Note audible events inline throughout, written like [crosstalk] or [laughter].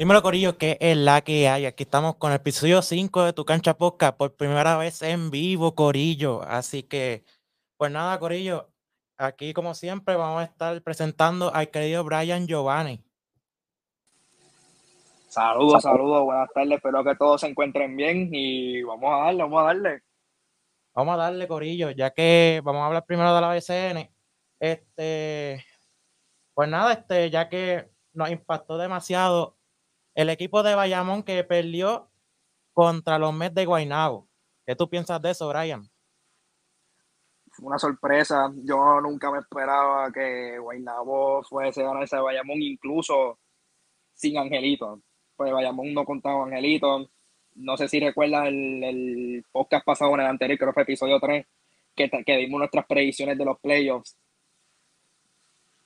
Dímelo, Corillo, que es la que hay. Aquí estamos con el episodio 5 de Tu Cancha Podcast por primera vez en vivo, Corillo. Así que, pues nada, Corillo, aquí como siempre vamos a estar presentando al querido Brian Giovanni. Saludos, saludos, buenas tardes, espero que todos se encuentren bien y vamos a darle, vamos a darle. Vamos a darle, Corillo, ya que vamos a hablar primero de la BCN. Este, pues nada, este, ya que nos impactó demasiado el equipo de Bayamón que perdió contra los Mets de Guaynabo. ¿Qué tú piensas de eso, Brian? Una sorpresa. Yo nunca me esperaba que Guaynabo fuese a ganar ese Bayamón, incluso sin Angelito. Pues Bayamón no contaba Angelito. No sé si recuerdas el, podcast pasado en el anterior, creo que fue episodio 3, que, que dimos nuestras predicciones de los playoffs.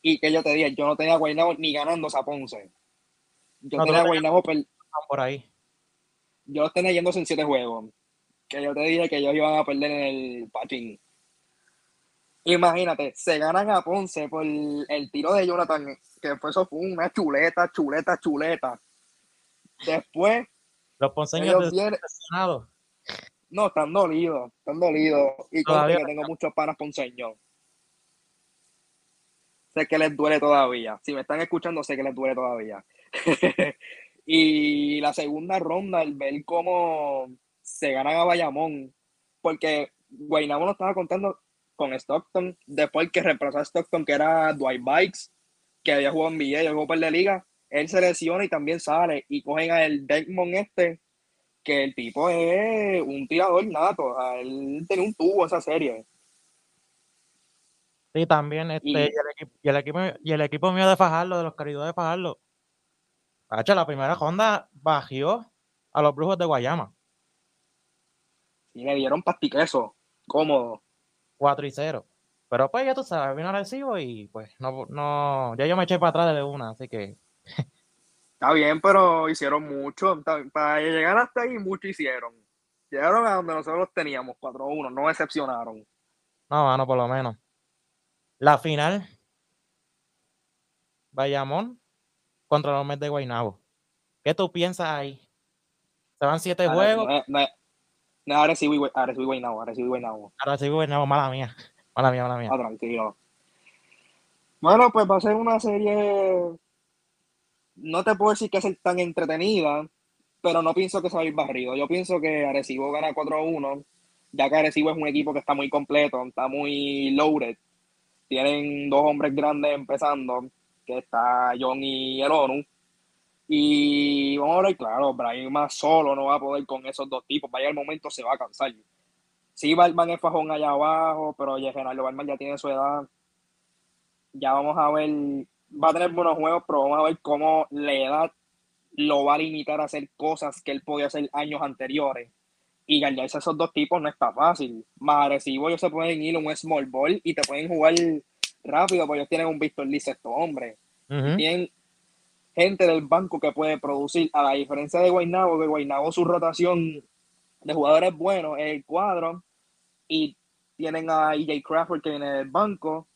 Y que yo te dije, yo no tenía Guaynabo ni ganando a Ponce. Yo tenía Guaynabo por ahí. Yo los tenía yéndose en siete juegos. Que yo te dije que ellos iban a perder en el patín. Imagínate, se ganan a Ponce por el tiro de Jonathan, que fue eso fue una chuleta, chuleta, chuleta. Después. Los ponceños vienen... No, están dolidos, están dolidos. Y como que tengo muchos panas ponceños. Sé que les duele todavía. Si me están escuchando, sé que les duele todavía. [laughs] y la segunda ronda, el ver cómo se ganan a Bayamón, porque Guaynabo no estaba contando con Stockton, después que reemplazó a Stockton, que era Dwight Bikes, que había jugado en NBA, jugó por la liga, él se lesiona y también sale, y cogen a el Desmond este, que el tipo es un tirador nato, él tenía un tubo esa serie. Sí, también, este, y, el equipo, y, el equipo, y el equipo mío de Fajardo, de los queridos de Fajardo, la primera ronda bajó a los brujos de Guayama. Y le dieron pastiqueso, cómodo. 4 y 0. Pero pues ya tú sabes, vino recibo y pues no, no, ya yo me eché para atrás de una, así que. [laughs] Está bien, pero hicieron mucho. Para llegar hasta ahí, mucho hicieron. Llegaron a donde nosotros teníamos, 4-1, no decepcionaron. No, mano, por lo menos. La final. Bayamón contra los Mets de Guaynabo. ¿Qué tú piensas ahí? ¿Se van siete juegos? No, ahora sí, ahora sí Guaynabo, ahora sí Guaynabo. Ahora sí Guaynabo, mala mía. [laughs] Mala mía, mala mía. Ah, tranquilo. Bueno, pues va a ser una serie. No te puedo decir que es tan entretenida, pero no pienso que se va a ir barrido. Yo pienso que Arecibo gana 4-1, ya que Arecibo es un equipo que está muy completo, está muy loaded. Tienen dos hombres grandes empezando que está John y el ONU. Y vamos a ver, claro, Brian más solo no va a poder con esos dos tipos. Vaya el momento, se va a cansar. Sí, Balman es fajón allá abajo, pero ya Genaro Balman ya tiene su edad. Ya vamos a ver, va a tener buenos juegos, pero vamos a ver cómo la edad lo va a limitar a hacer cosas que él podía hacer años anteriores. Y ganarse a esos dos tipos no está fácil. Más agresivo, ellos se pueden ir un small ball y te pueden jugar rápido, porque ellos tienen un Víctor Liz estos hombres. Tienen gente del banco que puede producir, a la diferencia de Guaynabo, que Guaynabo su rotación de jugadores buenos es el cuadro, y tienen a EJ Crawford que viene del banco,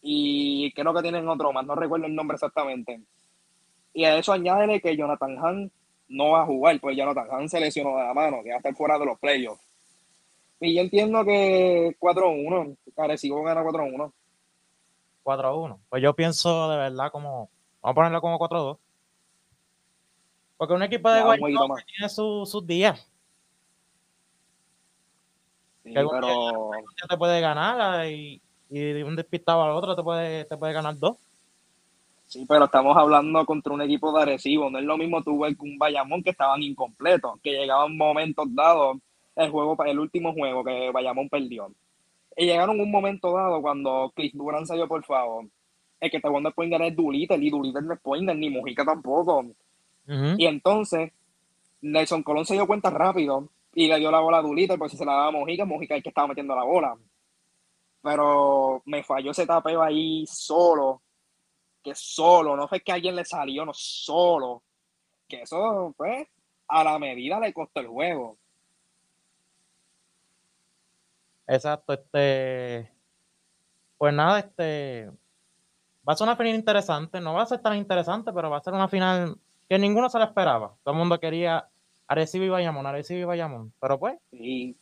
y creo que tienen otro más, no recuerdo el nombre exactamente. Y a eso añádele que Jonathan Hahn no va a jugar, pues Jonathan Hahn se lesionó de la mano, que va a estar fuera de los playoffs. Y yo entiendo que 4-1, Arecibo gana 4-1. 4 a 1. Pues yo pienso de verdad como. Vamos a ponerlo como 4 a 2. Porque un equipo de Guaynabo tiene sus días. Sí, pero... te puede ganar y, y un despistado al otro te puede, te puede ganar dos. Sí, pero estamos hablando contra un equipo de Arecibo. No es lo mismo tú ver que un Bayamón que estaban incompletos, que llegaban momentos dados el juego, el último juego que Bayamón perdió. Y llegaron un momento dado cuando Chris Duran salió, por favor. El que te pueden ganar es Duliter, y Duliter no es ni Mujica tampoco. Y entonces, Nelson Colón se dio cuenta rápido y le dio la bola a Duliter, porque si se la daba a Mujica, Mujica es el que estaba metiendo la bola. Pero me falló ese tapeo ahí solo, que solo, no fue que alguien le salió, no solo. Que eso, pues, a la medida le costó el juego. Exacto, este. Pues nada, este. Va a ser una final interesante. No va a ser tan interesante, pero va a ser una final que ninguno se lo esperaba. Todo el mundo quería Arecibo y Bayamón, Arecibo y Bayamón. Pero pues. Y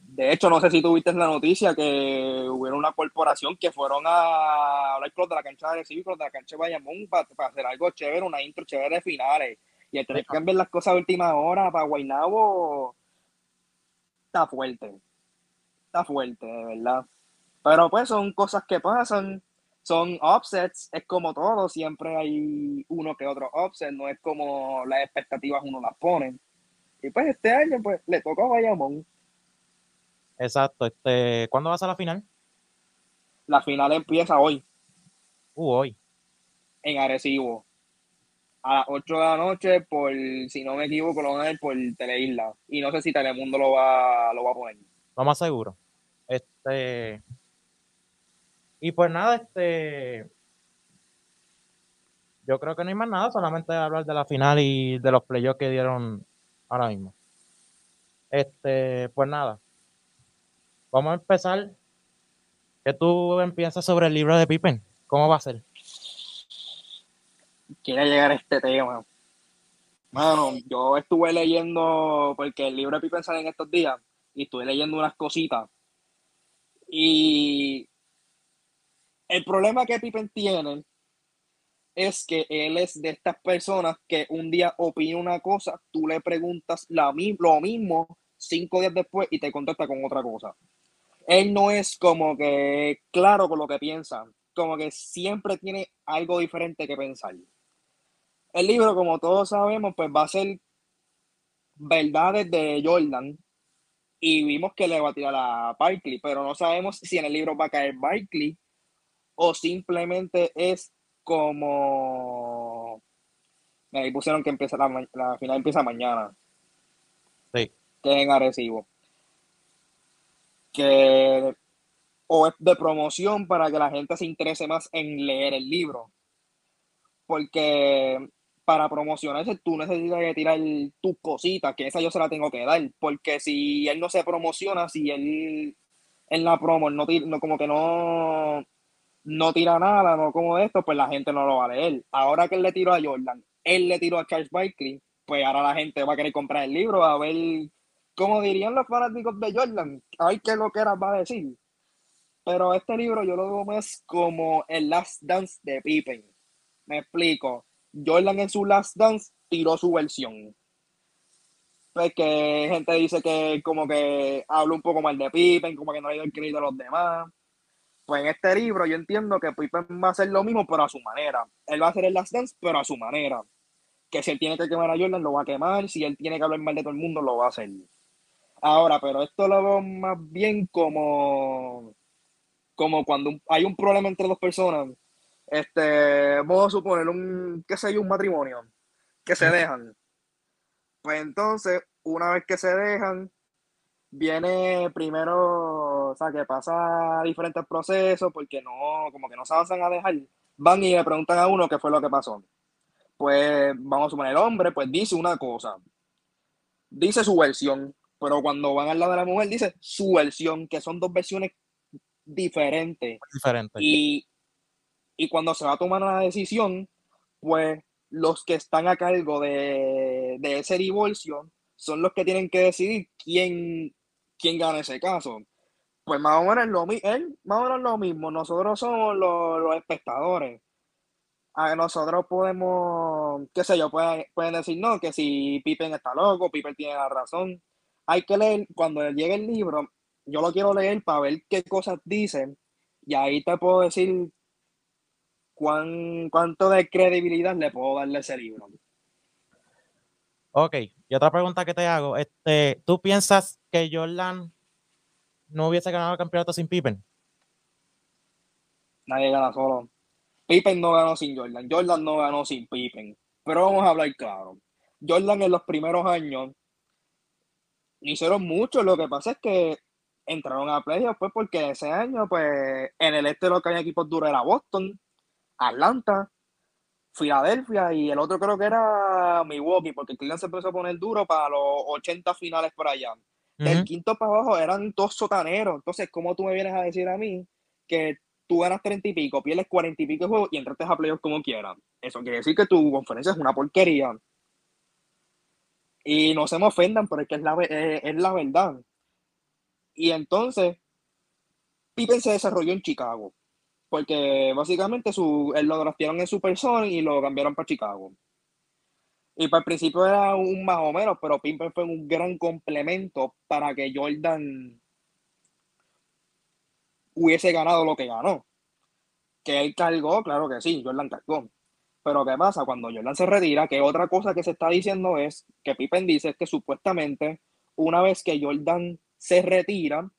de hecho, no sé si tuviste la noticia que hubo una corporación que fueron a hablar con de la cancha de Arecibo y con de la cancha de Bayamón para, hacer algo chévere, una intro chévere de finales. Y el tener que cambiar las cosas a última hora para Guaynabo está fuerte. Está fuerte, de verdad. Pero pues son cosas que pasan son offsets, es como todo, siempre hay uno que otro offset, no es como las expectativas uno las pone. Y pues este año pues le tocó a Bayamón. Exacto, este, ¿cuándo va a la final? La final empieza hoy. Uh, hoy. En Arecibo. A las 8 de la noche, por, si no me equivoco, lo van a ver por Teleisla. Y no sé si Telemundo lo va, lo va a poner. Lo más seguro. Este, y pues nada, este. Yo creo que no hay más nada, solamente hablar de la final y de los playoffs que dieron ahora mismo. Este, pues nada. Vamos a empezar. ¿Qué tú piensas sobre el libro de Pippen? ¿Cómo va a ser? Quiere llegar a este tema. Mano, yo estuve leyendo, porque el libro de Pippen sale en estos días, y estuve leyendo unas cositas. Y el problema que Pippen tiene es que él es de estas personas que un día opina una cosa, tú le preguntas la, lo mismo cinco días después y te contesta con otra cosa. Él no es como que claro con lo que piensa, como que siempre tiene algo diferente que pensar. El libro, como todos sabemos, pues va a ser verdades de Jordan y vimos que le va a tirar a Barkley, pero no sabemos si en el libro va a caer Barkley o simplemente es como ahí pusieron que empieza la, la, final empieza mañana. Sí. Que en Arecibo. Que o es de promoción para que la gente se interese más en leer el libro. Porque para promocionarse tú necesitas que tirar tus cositas que esa yo se la tengo que dar porque si él no se promociona si él en la promo no, no como que no no tira nada, no como esto, pues la gente no lo va a leer. Ahora que él le tiró a Jordan, él le tiró a Charles Barkley, pues ahora la gente va a querer comprar el libro, a ver, como dirían los fanáticos de Jordan, ay, qué lo que era va a decir. Pero este libro yo lo veo más como el Last Dance de Pippen. Me explico. Jordan en su Last Dance tiró su versión. Pues que gente dice que como que habla un poco mal de Pippen, como que no le dio el crédito a los demás pues en este libro yo entiendo que Pippen va a hacer lo mismo, pero a su manera. Él va a hacer el Last Dance, pero a su manera. Que si él tiene que quemar a Jordan, lo va a quemar. Si él tiene que hablar mal de todo el mundo, lo va a hacer. Ahora, pero esto lo veo más bien como, como cuando hay un problema entre dos personas. Este, vamos a suponer un, qué sé yo, un matrimonio, que se dejan. Pues entonces, una vez que se dejan, viene primero, o sea, que pasa diferentes procesos porque no, como que no se avanzan a dejar, van y le preguntan a uno qué fue lo que pasó. Pues vamos a suponer, el hombre, pues dice una cosa, dice su versión, pero cuando van al lado de la mujer dice su versión, que son dos versiones diferentes. Diferentes. Y, y cuando se va a tomar una decisión, pues los que están a cargo de, de ese divorcio son los que tienen que decidir quién, quién gana ese caso. Pues más o menos lo, él, más o menos lo mismo. Nosotros somos los, espectadores. A nosotros podemos, qué sé yo, pueden, pueden decir no, que si Pippen está loco, Pippen tiene la razón. Hay que leer, cuando llegue el libro, yo lo quiero leer para ver qué cosas dicen y ahí te puedo decir cuán, cuánto de credibilidad le puedo darle a ese libro. Ok, y otra pregunta que te hago, este, ¿tú piensas que Jordan no hubiese ganado el campeonato sin Pippen? Nadie gana solo. Pippen no ganó sin Jordan, Jordan no ganó sin Pippen. Pero vamos a hablar claro. Jordan en los primeros años hicieron mucho, lo que pasa es que entraron a playoffs pues porque ese año pues en el este lo que había equipos duros era Boston, Atlanta, Filadelfia y el otro creo que era Milwaukee, porque Cleveland se empezó a poner duro para los 80 finales por allá. Del quinto para abajo eran dos sotaneros. Entonces, ¿cómo tú me vienes a decir a mí que tú ganas 30 y pico, pierdes 40 y pico de juegos y entraste a playoffs como quieras? Eso quiere decir que tu conferencia es una porquería. Y no se me ofendan, pero es que es la, es la verdad. Y entonces, Pippen se desarrolló en Chicago, porque básicamente su, él lo draftearon en Super Sonic y lo cambiaron para Chicago. Y para el principio era un más o menos, pero Pippen fue un gran complemento para que Jordan hubiese ganado lo que ganó. Que él cargó, claro que sí, Jordan cargó. Pero ¿qué pasa? Cuando Jordan se retira, que otra cosa que se está diciendo es que Pippen dice que supuestamente una vez que Jordan se retira,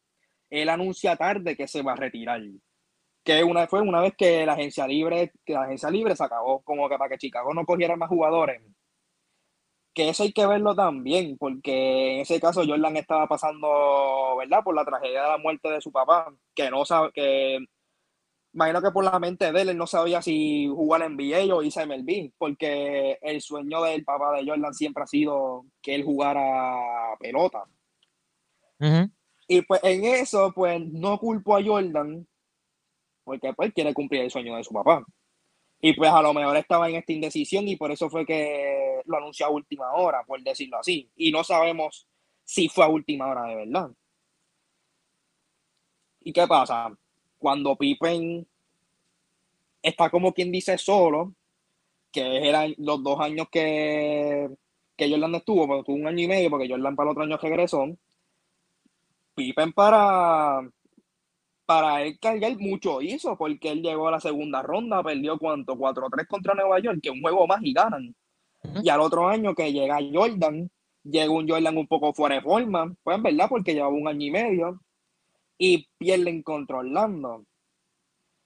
él anuncia tarde que se va a retirar. Que una, fue una vez que la agencia libre, que la agencia libre se acabó, como que para que Chicago no cogiera más jugadores. Que eso hay que verlo también, porque en ese caso Jordan estaba pasando, ¿verdad? Por la tragedia de la muerte de su papá, que no sabe, que imagino que por la mente de él, él no sabía si jugar en NBA o irse a MLB, porque el sueño del papá de Jordan siempre ha sido que él jugara pelota. Y pues en eso, pues no culpo a Jordan, porque pues quiere cumplir el sueño de su papá. Y pues a lo mejor estaba en esta indecisión y por eso fue que lo anunció a última hora, por decirlo así. Y no sabemos si fue a última hora de verdad. ¿Y qué pasa? Cuando Pippen está como quien dice solo, que eran los dos años que, que Jordan estuvo, pero tuvo un año y medio, porque Jordan para el otro año regresó Pippen para, para él cargar mucho hizo, porque él llegó a la segunda ronda, perdió cuánto, 4-3 contra Nueva York, que un juego más y ganan. Y al otro año que llega Jordan, llega un Jordan un poco fuera de forma, pues en verdad, porque llevaba un año y medio, y pierden controlando.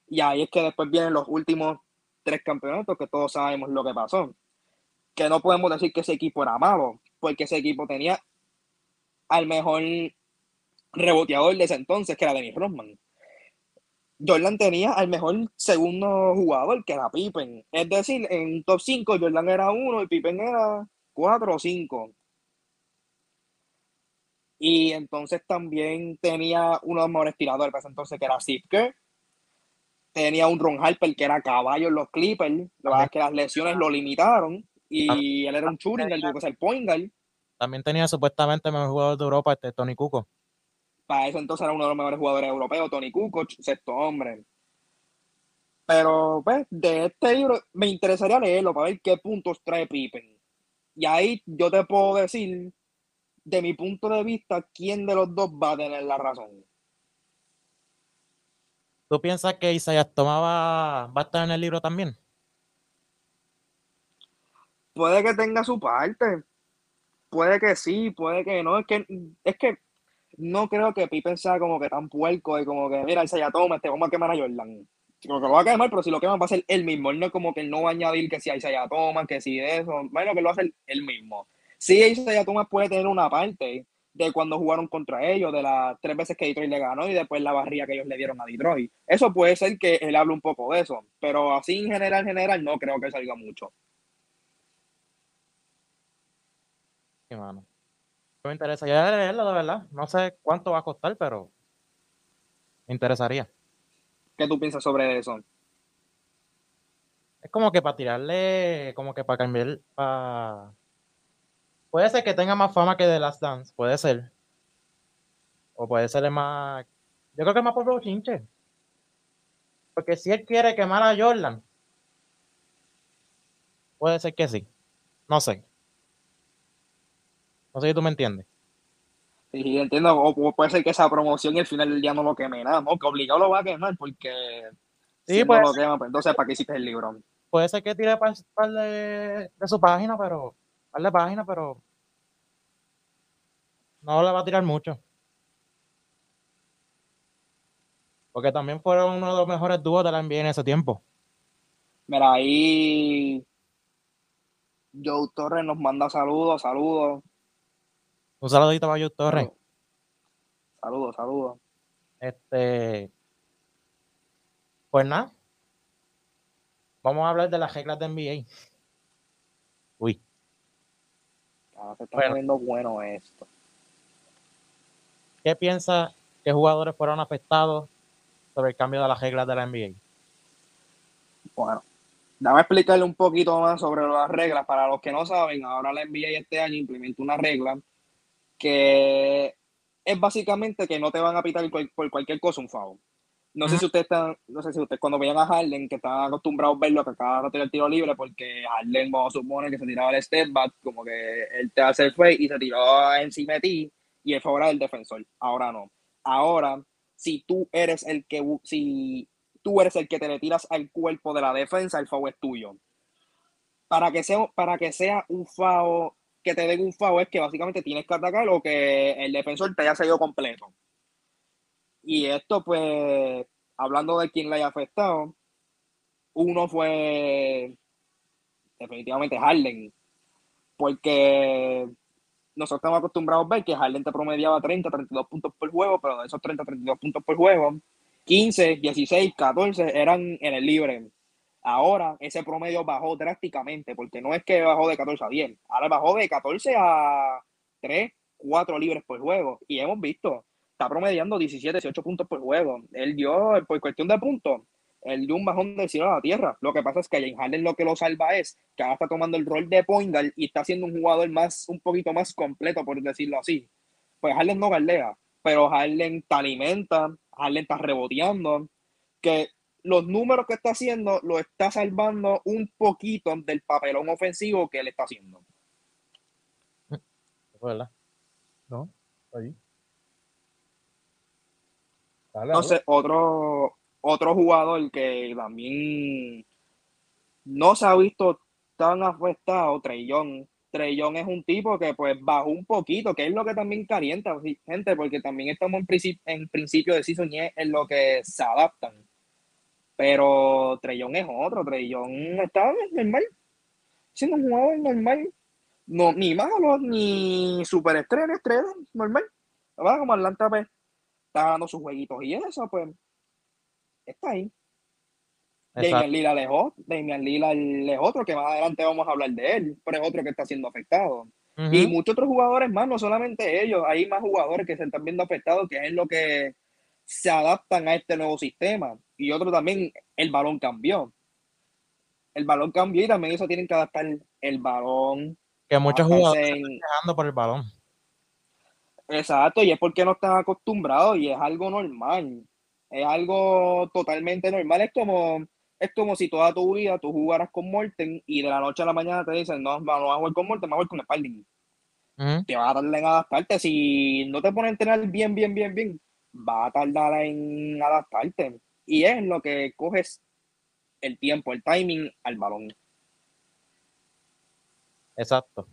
Y ahí es que después vienen los últimos tres campeonatos, que todos sabemos lo que pasó. Que no podemos decir que ese equipo era malo, porque ese equipo tenía al mejor reboteador de ese entonces, que era Dennis Rodman. Jordan tenía al mejor segundo jugador, que era Pippen. Es decir, en top 5 Jordan era uno y Pippen era 4 o 5. Y entonces también tenía uno de los mejores tiradores entonces, que era Zipker. Tenía un Ron Harper que era caballo en los Clippers. La verdad es que las lesiones lo limitaron. Y él era un shooting, que ser point guard. También tenía supuestamente el mejor jugador de Europa, este Tony Cuco para eso entonces era uno de los mejores jugadores europeos, Tony Kukoc, sexto hombre. Pero, pues, de este libro me interesaría leerlo para ver qué puntos trae Pippen. Y ahí yo te puedo decir, de mi punto de vista, quién de los dos va a tener la razón. ¿Tú piensas que Isaiah Tomaba va a estar en el libro también? Puede que tenga su parte. Puede que sí, puede que no. Es que, es que no creo que Pippen sea como que tan puerco y como que, mira, ya toma, este, vamos a quemar a Jordan. Como que lo va a quemar, pero si lo queman va a ser él mismo. Él no es como que no va a añadir que si Isaiah toma, que si eso. Bueno, que lo va a hacer él mismo. Sí, Isaiah Thomas puede tener una parte de cuando jugaron contra ellos, de las tres veces que Detroit le ganó y después la barría que ellos le dieron a Detroit. Eso puede ser que él hable un poco de eso, pero así en general, general, no creo que salga mucho. Sí, mano me interesa ya leerlo, de verdad. No sé cuánto va a costar, pero me interesaría. ¿Qué tú piensas sobre eso? Es como que para tirarle, como que para cambiar, Puede ser que tenga más fama que The Last Dance, puede ser. O puede ser más... Yo creo que es más por chinche. Porque si él quiere quemar a Jordan, puede ser que sí. No sé. No sé si tú me entiendes. Sí, entiendo. O puede ser que esa promoción y al final del día no lo queme nada, ¿no? Que obligado lo va a quemar porque sí, si no lo quema, pues entonces ¿para qué hiciste el libro? Puede ser que tire par, par de, de, su página, pero par de página, pero no le va a tirar mucho. Porque también fueron uno de los mejores dúos de la NBA en ese tiempo. Mira, ahí Joe Torres nos manda saludos, saludos. Un saludito para Joe Torres. Saludos, saludos. Este. Pues nada. Vamos a hablar de las reglas de NBA. Uy. Ah, se está bueno. bueno esto. ¿Qué piensa que jugadores fueron afectados sobre el cambio de las reglas de la NBA? Bueno, Dame explicarle un poquito más sobre las reglas. Para los que no saben, ahora la NBA este año implementa una regla que es básicamente que no te van a pitar por cualquier cosa un foul. No sé si ustedes están, no sé si ustedes cuando veían a Harden, que están acostumbrados a verlo, que de tirar el tiro libre, porque Harden no supone que se tiraba el step back, como que él te hace el fake y se tiró encima de ti y el favor del defensor. Ahora no. Ahora, si tú eres el que, si tú eres el que te le tiras al cuerpo de la defensa, el foul es tuyo. Para que sea, para que sea un foul, que te den un foul, es que básicamente tienes que atacar o que el defensor te haya salido completo. Y esto, pues, hablando de quién le haya afectado, uno fue definitivamente Harden, porque nosotros estamos acostumbrados a ver que Harden te promediaba 30, 32 puntos por juego, pero de esos 30, 32 puntos por juego, 15, 16, 14 eran en el libre. Ahora ese promedio bajó drásticamente, porque no es que bajó de 14 a 10, ahora bajó de 14 a 3, 4 libres por juego. Y hemos visto está promediando 17, 18 puntos por juego. Él dio, por cuestión de puntos, él dio un bajón del cielo a la tierra. Lo que pasa es que James Harden lo que lo salva es que ahora está tomando el rol de point guard y está siendo un jugador más, un poquito más completo, por decirlo así. Pues Harden no galdea, pero Harden te alimenta, Harden está reboteando, que los números que está haciendo lo está salvando un poquito del papelón ofensivo que él está haciendo. ¿Verdad? ¿No? Ahí. Entonces, otro, otro jugador que también no se ha visto tan afectado, Trellón. Trellón es un tipo que pues bajó un poquito, que es lo que también calienta, gente, porque también estamos en, principio, en principio de season en lo que se adaptan. Pero Trellón es otro, Trellón está normal, siendo un jugador normal, no, ni malo, ni superestrella, estrella, normal. Como Atlanta pues, está dando sus jueguitos y eso, pues está ahí. Damian es otro, Damian Lillard es otro que más adelante vamos a hablar de él, pero es otro que está siendo afectado. Y muchos otros jugadores más, no solamente ellos, hay más jugadores que se están viendo afectados, que es lo que se adaptan a este nuevo sistema. Y otro también, el balón cambió. El balón cambió y también eso tienen que adaptar el balón. Que muchos jugadores están dejando por el balón. Exacto, y es porque no están acostumbrados y es algo normal. Es algo totalmente normal. Es como, es como si toda tu vida tú jugaras con Morten y de la noche a la mañana te dicen, no, no vas a jugar con Morten, vas a jugar con Spalding. Te va a tardar en adaptarte. Si no te ponen a entrenar bien, bien, bien, bien, va a tardar en adaptarte. Y es lo que coges el tiempo, el timing al balón. Exacto.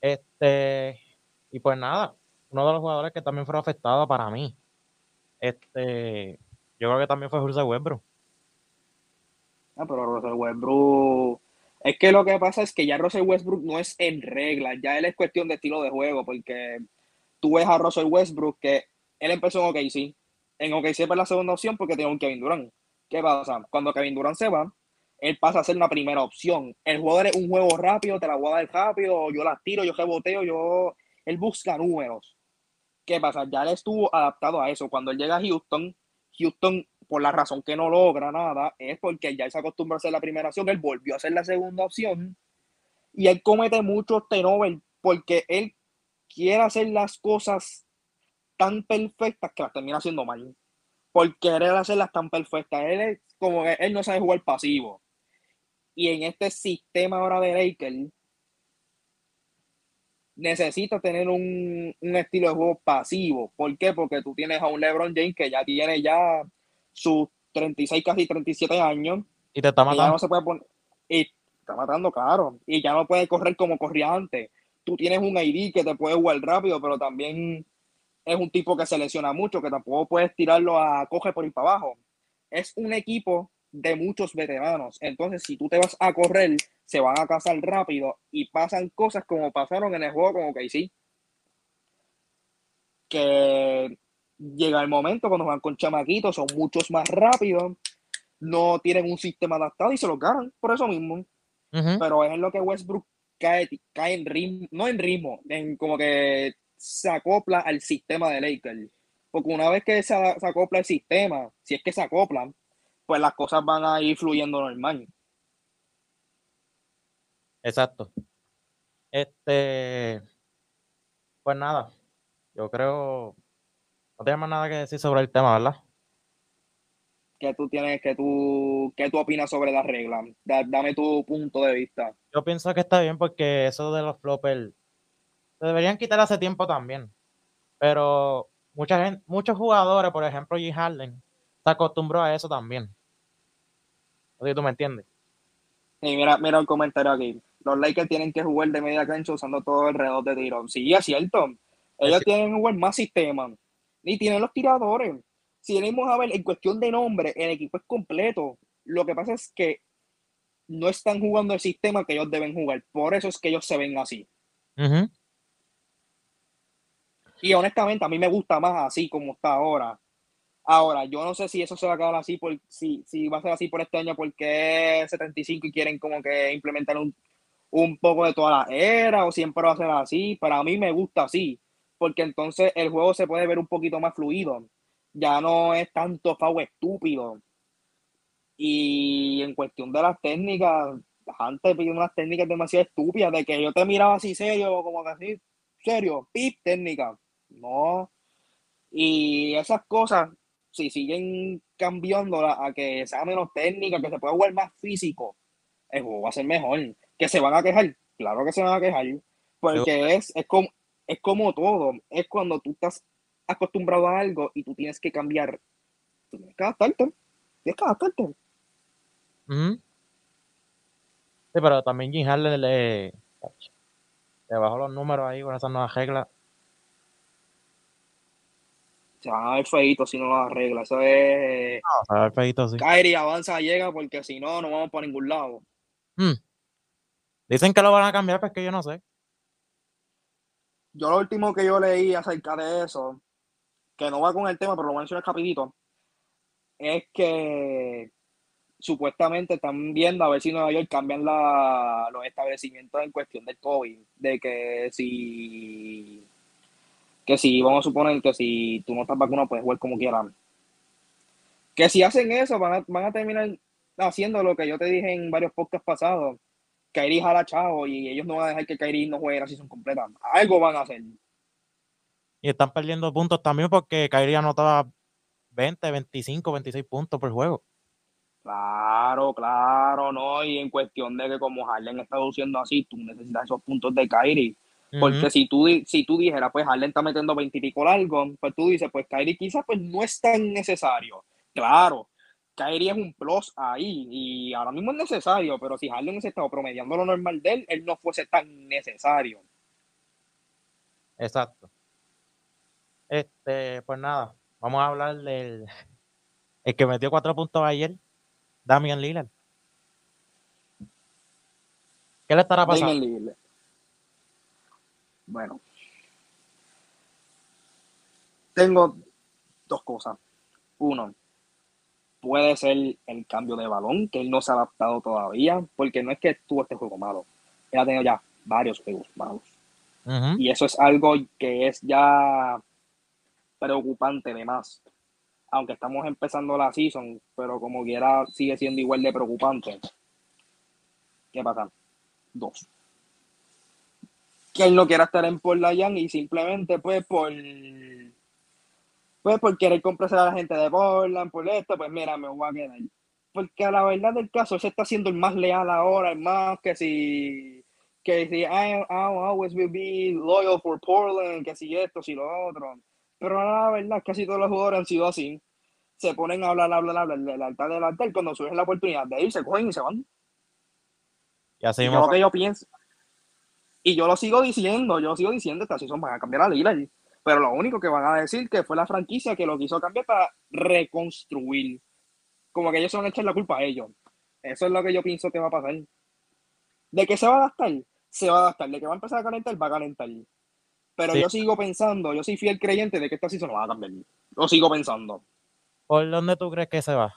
Este, y pues nada, uno de los jugadores que también fue afectado para mí. Este, yo creo que también fue Russell Westbrook. Ah, pero Russell Westbrook. Es que lo que pasa es que ya Russell Westbrook no es en regla, ya él es cuestión de estilo de juego, porque tú ves a Russell Westbrook que él empezó en OKC. En OKC fue la segunda opción porque tenía un Kevin Durant. ¿Qué pasa? Cuando Kevin Durant se va, él pasa a ser una primera opción. El jugador es un juego rápido, te la voy a dar rápido, yo las tiro, yo reboteo, yo. Él busca números. ¿Qué pasa? Ya él estuvo adaptado a eso. Cuando él llega a Houston, Houston, por la razón que no logra nada, es porque ya se acostumbró a la primera opción, él volvió a hacer la segunda opción y él comete muchos turnovers porque él quiere hacer las cosas tan perfectas que las termina haciendo mal. Por querer hacerlas tan perfectas. Él es como que él no sabe jugar pasivo. Y en este sistema ahora de Lakers, necesita tener un, estilo de juego pasivo. ¿Por qué? Porque tú tienes a un LeBron James que ya tiene ya sus 36, casi 37 años. Y te está matando. Y no se puede poner. Y está matando, claro. Y ya no puede correr como corría antes. Tú tienes un ID que te puede jugar rápido, pero también es un tipo que se lesiona mucho, que tampoco puedes tirarlo a coge por ir para abajo. Es un equipo de muchos veteranos. Entonces, si tú te vas a correr, se van a casar rápido y pasan cosas como pasaron en el juego que sí. Que llega el momento cuando van con chamaquitos, son muchos más rápidos, no tienen un sistema adaptado y se los ganan por eso mismo. Pero es en lo que Westbrook cae, cae en ritmo, no en ritmo, en como que se acopla al sistema de Lakers. Porque una vez que se, se acopla el sistema, si es que se acoplan, pues las cosas van a ir fluyendo normal. Exacto. Este, pues nada, yo creo, no tengo más nada que decir sobre el tema, ¿verdad? ¿Qué tú tienes, que tú, qué tú opinas sobre las reglas? dame tu punto de vista. Yo pienso que está bien porque eso de los floppers deberían quitar hace tiempo también. Pero mucha gente, muchos jugadores, por ejemplo, G. Harden, se acostumbró a eso también. Oye, ¿tú me entiendes? Sí, mira, mira el comentario aquí. Los Lakers tienen que jugar de media cancha usando todo el de tiro. Sí, es cierto. Ellos tienen que jugar más sistema. Ni tienen los tiradores si venimos a ver en cuestión de nombre, el equipo es completo. Lo que pasa es que no están jugando el sistema que ellos deben jugar. Por eso es que ellos se ven así. Y honestamente, a mí me gusta más así como está ahora. Ahora, yo no sé si eso se va a quedar así, por, si, si va a ser así por este año, porque es 75 y quieren como que implementar un, un poco de toda la era, o siempre va a ser así. Para mí me gusta así, porque entonces el juego se puede ver un poquito más fluido ya no es tanto FAU estúpido. Y en cuestión de las técnicas, antes pidió unas técnicas demasiado estúpidas, de que yo te miraba así serio, como que así, serio, pip, técnica. No. Y esas cosas, si siguen cambiando a que sea menos técnica, que se pueda jugar más físico, el juego va a ser mejor. Que se van a quejar, claro que se van a quejar, porque es, es, como, es como todo, es cuando tú estás acostumbrado a algo y tú tienes que cambiar. Tú tienes que adaptarte. Tienes que adaptarte. Sí, pero también Jim Harley le, le bajó los números ahí con esas nuevas reglas. Se van a ver feitos si no lo arregla. Eso es. No, se va a ver feito, sí. Kairi avanza, llega, porque si no, no vamos para ningún lado. Hmm. Dicen que lo van a cambiar, pero es que yo no sé. Yo lo último que yo leí acerca de eso que no va con el tema, pero lo menciono rapidito, es que supuestamente están viendo a ver si Nueva York cambian la, los establecimientos en cuestión del COVID, de que si que si vamos a suponer que si tú no estás vacunado puedes jugar como quieras. Que si hacen eso van a, van a terminar haciendo lo que yo te dije en varios podcasts pasados. Kairi jala chavo y ellos no van a dejar que Kairi no juegue la season completa. Algo van a hacer y están perdiendo puntos también porque Kyrie anotaba 20, 25, 26 puntos por juego. Claro, claro, no, y en cuestión de que como Harden está luciendo así, tú necesitas esos puntos de Kyrie. Porque si tú si tú dijeras, pues Harden está metiendo 20 y pico largo, pues tú dices, pues Kyrie quizás pues no es tan necesario. Claro, Kyrie es un plus ahí y ahora mismo es necesario, pero si Harden se estado promediando lo normal de él, él no fuese tan necesario. Exacto. Este, pues nada, vamos a hablar del [laughs] el que metió cuatro puntos ayer, Damian Lillard. ¿Qué le estará pasando? Bueno, tengo dos cosas. Uno, puede ser el cambio de balón, que él no se ha adaptado todavía, porque no es que tuvo este juego malo, él ha tenido ya varios juegos malos. Y eso es algo que es ya preocupante de más. Aunque estamos empezando la season, pero como quiera sigue siendo igual de preocupante. ¿Qué pasa? Dos. Que él no quiera estar en Portland y simplemente pues por pues por querer complacer a la gente de Portland, por esto, pues mira, me voy a quedar. Porque a la verdad del caso, él se está haciendo el más leal ahora, el más que si que si I, I always will be loyal for Portland, que si esto, si lo otro. Pero la verdad, casi todos los jugadores han sido así. Se ponen a hablar, hablar, hablar del altar. Cuando surge la oportunidad de ir, se cogen y se van. Y así es lo que yo pienso. Y yo lo sigo diciendo, yo sigo diciendo que así son, van a cambiar la liga. Pero lo único que van a decir que fue la franquicia que lo quiso cambiar para reconstruir. Como que ellos se van a echar la culpa a ellos. Eso es lo que yo pienso que va a pasar. ¿De qué se va a adaptar? Se va a adaptar. ¿De que va a empezar a calentar? Va a calentar. Pero yo sigo pensando, yo soy fiel creyente de que esta season no va a cambiar. Lo sigo pensando. ¿Por dónde tú crees que se va?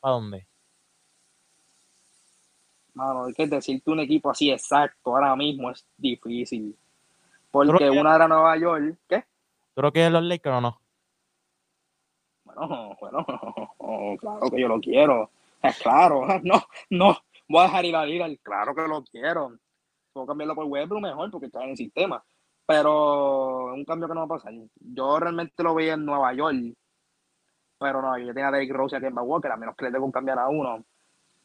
¿A dónde? Mano, es que decirte un equipo así exacto ahora mismo es difícil. Porque una era Nueva York. ¿Qué? ¿Tú lo quieres los Lakers o no? Bueno, [laughs] bueno, [laughs] claro que yo lo quiero. Es claro, [laughs] no, no, voy a dejar ir a Liga, claro que lo quiero. puedo cambiarlo por Westbrook mejor porque está en el sistema. Pero es un cambio que no va a pasar. Yo realmente lo veía en Nueva York. Pero no, yo tenía a Derrick Rose y a Kemba Walker, a menos que le tengo que cambiar a uno.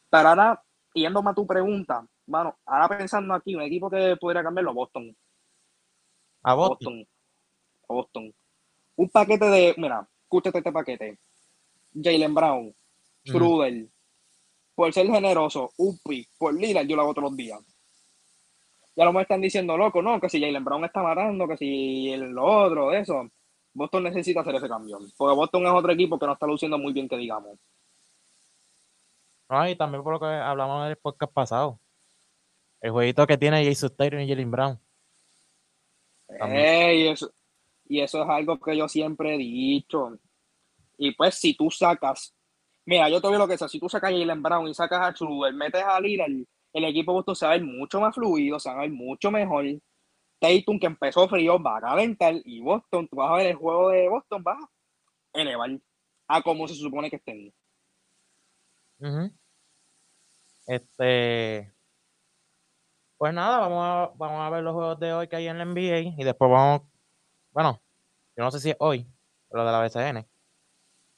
Pero ahora, yendo más a tu pregunta, bueno, ahora pensando aquí, un equipo que podría cambiarlo, Boston. A Boston. Boston. Un paquete de, mira, escúchate este paquete. Jalen Brown, Schroeder, por ser generoso, Upi, por Lillard, yo lo hago todos los días. Ya lo me están diciendo, loco, no, que si Jalen Brown está matando, que si el, otro, eso. Boston necesita hacer ese cambio. Porque Boston es otro equipo que no está luciendo muy bien, que digamos. No, y también por lo que hablamos en el podcast pasado. El jueguito que tiene Jason Taylor y Jalen Brown. y, eso, y eso es algo que yo siempre he dicho. Y pues si tú sacas, mira, yo te veo lo que sea, si tú sacas a Jalen Brown y sacas a Schroeder, metes a Lillard, el equipo Boston se va a ver mucho más fluido, se va a ver mucho mejor. Tatum, que empezó frío, va a calentar y Boston, tú vas a ver el juego de Boston, va a elevar a como se supone que estén. Este. Pues nada, vamos a, vamos a ver los juegos de hoy que hay en la NBA y después vamos. Bueno, yo no sé si es hoy, lo de la BCN.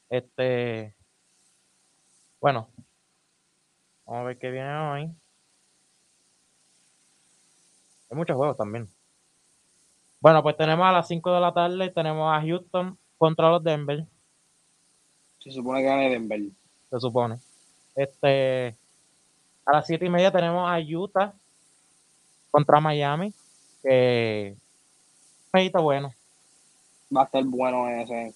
Este. Bueno, vamos a ver qué viene hoy. Hay muchos juegos también. Bueno, pues tenemos a las 5 de la tarde, tenemos a Houston contra los Denver. Se supone que gane Denver. Se supone. Este, a las 7 y media tenemos a Utah contra Miami. Que un bueno. Va a estar bueno ese.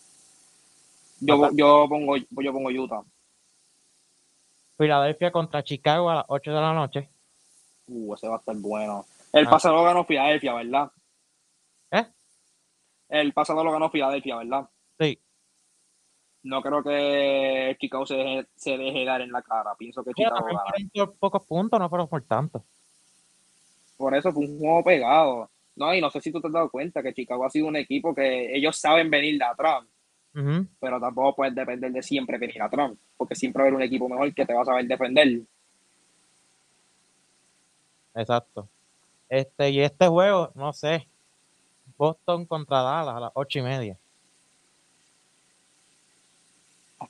Yo, yo, pongo, yo pongo Utah. Filadelfia contra Chicago a las 8 de la noche. Uh, ese va a estar bueno. El ah. pasado ganó Filadelfia, ¿verdad? ¿Eh? El pasado lo ganó Filadelfia, ¿verdad? Sí. No creo que Chicago se deje, se deje dar en la cara. Pienso que Chicago va a pocos puntos, no fueron por tanto. Por eso fue un juego pegado. No, y no sé si tú te has dado cuenta que Chicago ha sido un equipo que ellos saben venir de atrás. Pero tampoco puedes depender de siempre venir atrás. Porque siempre va a haber un equipo mejor que te va a saber defender. Exacto. Este, y este juego, no sé, Boston contra Dallas a las ocho y media.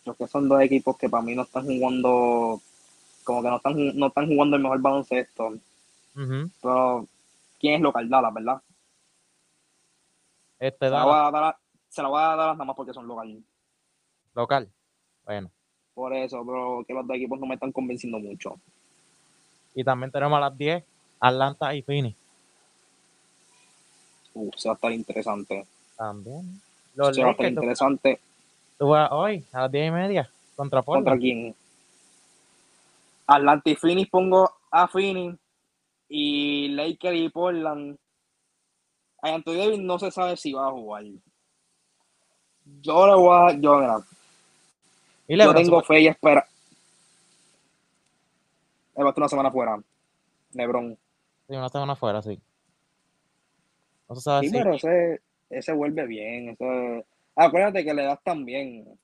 Creo que son dos equipos que para mí no están jugando, como que no están, no están jugando el mejor baloncesto. Pero, ¿quién es local? Dallas, ¿verdad? Este se, Dallas. La a se la voy a dar nada más porque son local. Local, bueno. Por eso, pero que los dos equipos no me están convenciendo mucho. Y también tenemos a las 10 Atlanta y Phoenix. Uh, se va a estar interesante. También. Los se va a estar interesante. Tú vas hoy a las 10 y media contra Portland. ¿Contra quién? Atlanta y Phoenix pongo a Phoenix y Lakers y Portland. A Anthony Davis no se sabe si va a jugar. Yo le voy a. Yo, ¿Y yo tengo fe y espera. Él va a estar una semana fuera. Lebron. Sí, una semana afuera, sí. No se sabe sí, pero ese, ese vuelve bien. Ese... Acuérdate que le das también.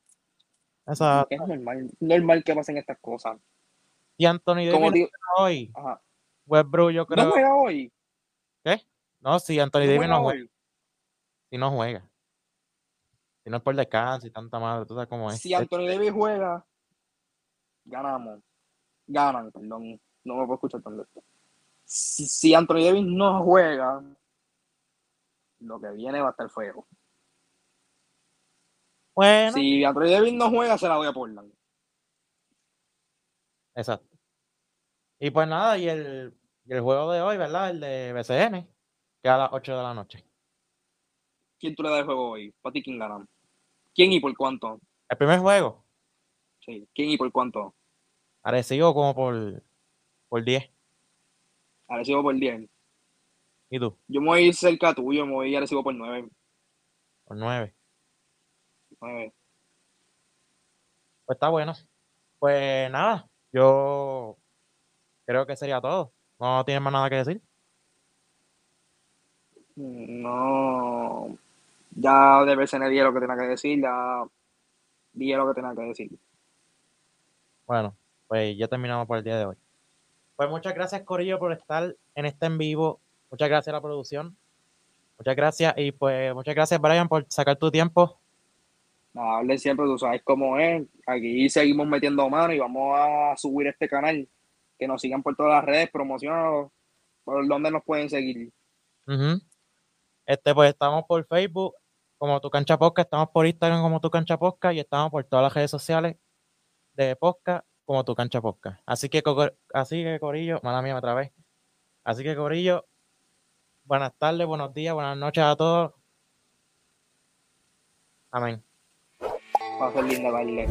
Exacto. Es normal, normal que pasen estas cosas. Y Anthony Davis no hoy. Ajá. Westbrook, yo creo. ¿No juega hoy? ¿Qué? No, si Anthony Davis no juega. Si no juega. Si no es por descanso y tanta madre, tú sabes cómo es. Si Anthony Davis juega, ganamos. Ganan, perdón. No me puedo escuchar tan esto si, Anthony Davis no juega, lo que viene va a estar fuego. Bueno. Si Anthony Davis no juega, se la voy a Portland. Exacto. Y pues nada, y el, el juego de hoy, ¿verdad? El de BCN, que a las 8 de la noche. ¿Quién tú le das el juego hoy? ¿Para ti quién gana? ¿Quién y por cuánto? El primer juego. Sí, ¿quién y por cuánto? Arecibo como por, por 10. Arecibo por 10. ¿Y tú? Yo me voy a ir cerca tuyo, me voy a Arecibo por 9. Por 9. 9. Pues está bueno. Pues nada, yo creo que sería todo. ¿No tienes más nada que decir? No. Ya debe ser día lo que tenga que decir, ya dije lo que tenga que decir. Bueno, pues ya terminamos por el día de hoy. Pues muchas gracias, Corillo, por estar en este en vivo. Muchas gracias a la producción. Muchas gracias. Y pues muchas gracias, Brian, por sacar tu tiempo. Nada, hable siempre, tú sabes cómo es. Aquí seguimos metiendo mano y vamos a subir este canal. Que nos sigan por todas las redes, promocionados, por donde nos pueden seguir. Este, pues estamos por Facebook como Tu Cancha Podcast, estamos por Instagram como Tu Cancha Podcast y estamos por todas las redes sociales de podcast como Tu Cancha Podcast. Así que, así que Corillo, mala mía otra vez. Así que Corillo, buenas tardes, buenos días, buenas noches a todos. Amén. Paso linda, baile.